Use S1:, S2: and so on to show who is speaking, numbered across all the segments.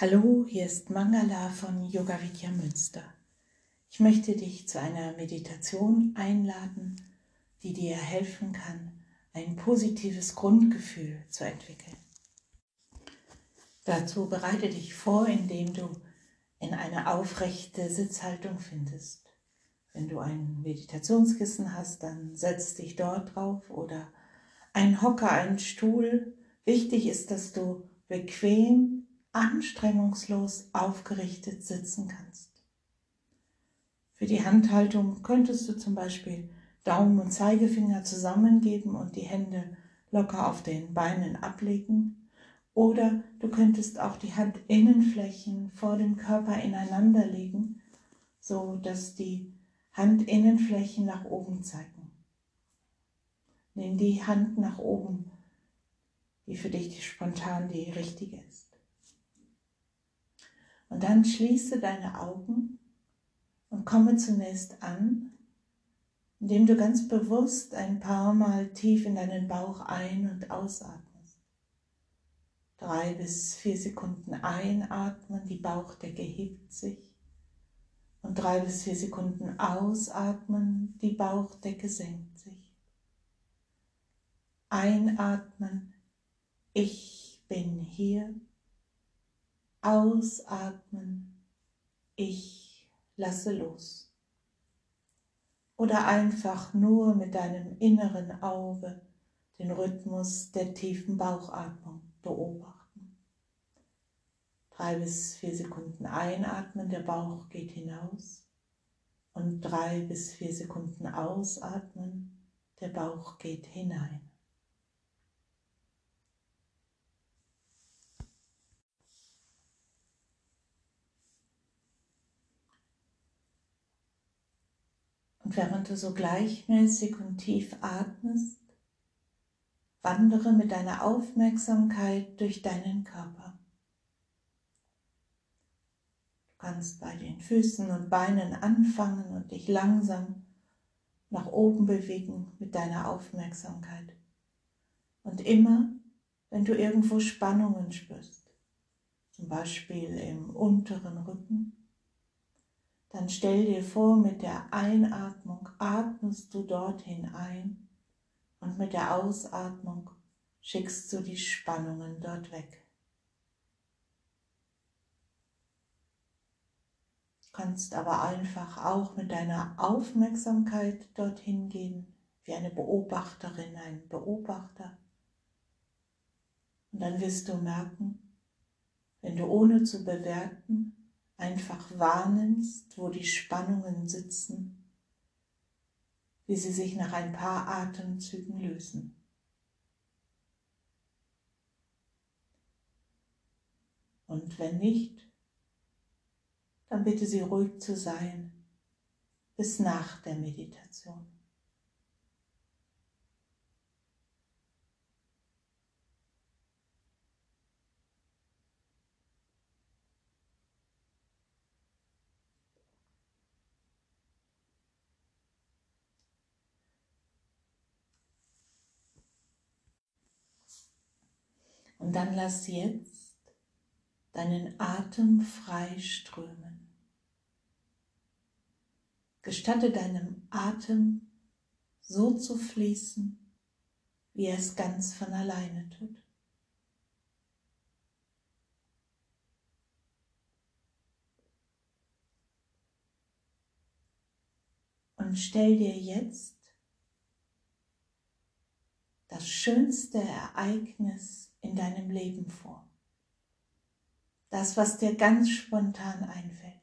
S1: Hallo, hier ist Mangala von Yoga Vidya Münster. Ich möchte dich zu einer Meditation einladen, die dir helfen kann, ein positives Grundgefühl zu entwickeln. Dazu bereite dich vor, indem du in eine aufrechte Sitzhaltung findest. Wenn du ein Meditationskissen hast, dann setz dich dort drauf oder ein Hocker, ein Stuhl. Wichtig ist, dass du bequem anstrengungslos aufgerichtet sitzen kannst. Für die Handhaltung könntest du zum Beispiel Daumen und Zeigefinger zusammengeben und die Hände locker auf den Beinen ablegen. Oder du könntest auch die Handinnenflächen vor dem Körper ineinander legen, so dass die Handinnenflächen nach oben zeigen. Nimm die Hand nach oben, die für dich spontan die richtige ist. Und dann schließe deine Augen und komme zunächst an, indem du ganz bewusst ein paar Mal tief in deinen Bauch ein- und ausatmest. Drei bis vier Sekunden einatmen, die Bauchdecke hebt sich. Und drei bis vier Sekunden ausatmen, die Bauchdecke senkt sich. Einatmen, ich bin hier. Ausatmen, ich lasse los. Oder einfach nur mit deinem inneren Auge den Rhythmus der tiefen Bauchatmung beobachten. Drei bis vier Sekunden einatmen, der Bauch geht hinaus. Und drei bis vier Sekunden ausatmen, der Bauch geht hinein. Und während du so gleichmäßig und tief atmest, wandere mit deiner Aufmerksamkeit durch deinen Körper. Du kannst bei den Füßen und Beinen anfangen und dich langsam nach oben bewegen mit deiner Aufmerksamkeit. Und immer, wenn du irgendwo Spannungen spürst, zum Beispiel im unteren Rücken, dann stell dir vor, mit der Einatmung atmest du dorthin ein und mit der Ausatmung schickst du die Spannungen dort weg. Du kannst aber einfach auch mit deiner Aufmerksamkeit dorthin gehen, wie eine Beobachterin, ein Beobachter. Und dann wirst du merken, wenn du ohne zu bewerten einfach wahrnimmst, wo die Spannungen sitzen, wie sie sich nach ein paar Atemzügen lösen. Und wenn nicht, dann bitte sie ruhig zu sein bis nach der Meditation. Und dann lass jetzt deinen Atem frei strömen. Gestatte deinem Atem so zu fließen, wie er es ganz von alleine tut. Und stell dir jetzt das schönste Ereignis in deinem Leben vor. Das, was dir ganz spontan einfällt.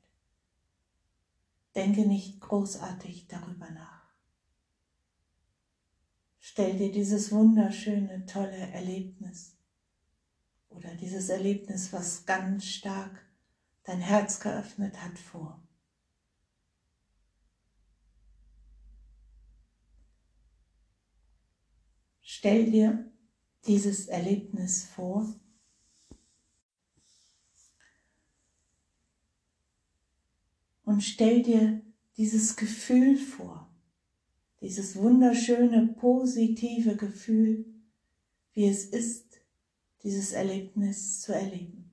S1: Denke nicht großartig darüber nach. Stell dir dieses wunderschöne, tolle Erlebnis oder dieses Erlebnis, was ganz stark dein Herz geöffnet hat, vor. Stell dir dieses Erlebnis vor. Und stell dir dieses Gefühl vor, dieses wunderschöne, positive Gefühl, wie es ist, dieses Erlebnis zu erleben.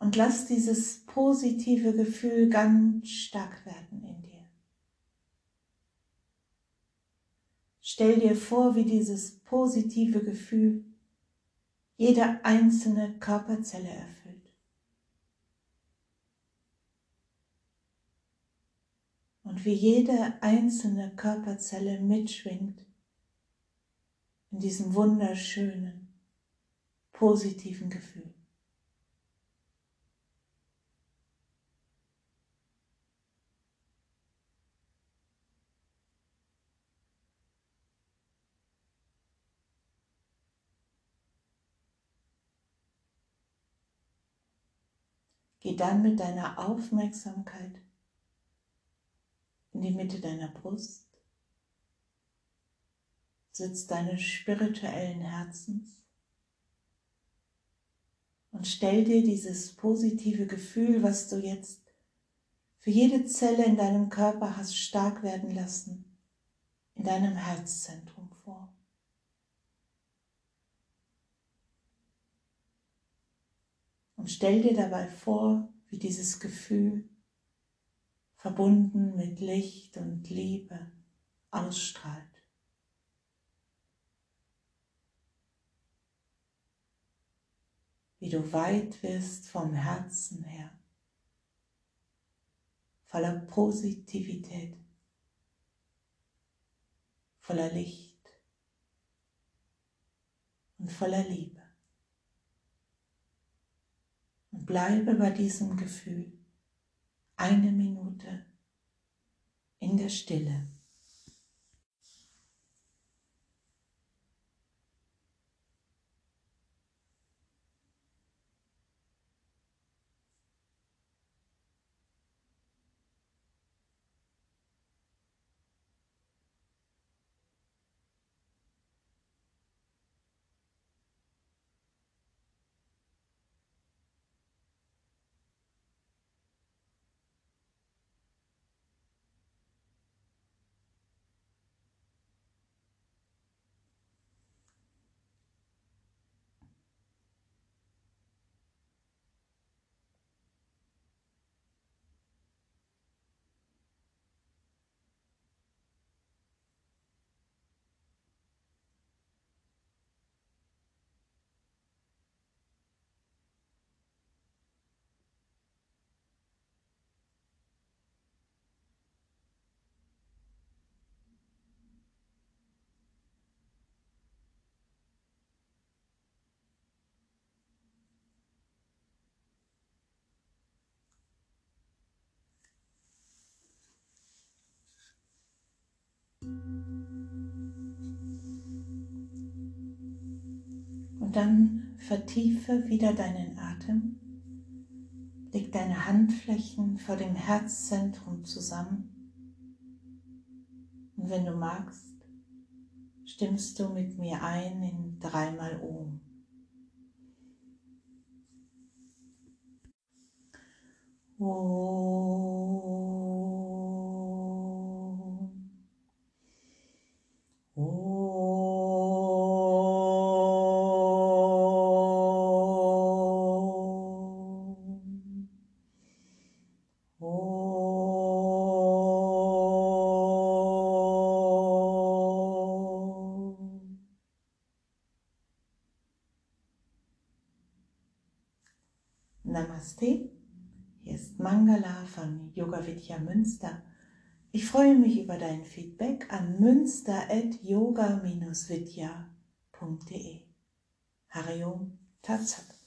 S1: Und lass dieses positive Gefühl ganz stark werden in dir. Stell dir vor, wie dieses positive Gefühl jede einzelne Körperzelle erfüllt. Und wie jede einzelne Körperzelle mitschwingt in diesem wunderschönen, positiven Gefühl. Geh dann mit deiner Aufmerksamkeit in die Mitte deiner Brust, Sitz deines spirituellen Herzens. Und stell dir dieses positive Gefühl, was du jetzt für jede Zelle in deinem Körper hast stark werden lassen, in deinem Herzzentrum vor. Und stell dir dabei vor, wie dieses Gefühl verbunden mit Licht und Liebe ausstrahlt. Wie du weit wirst vom Herzen her, voller Positivität, voller Licht und voller Liebe und bleibe bei diesem Gefühl eine Minute in der Stille. Und dann vertiefe wieder deinen Atem. Leg deine Handflächen vor dem Herzzentrum zusammen. Und wenn du magst, stimmst du mit mir ein in dreimal Ohm. Om. Namaste. Hier ist Mangala von Yoga Vidya Münster. Ich freue mich über dein Feedback an münster.yoga-vidya.de. Hariom Tatsat.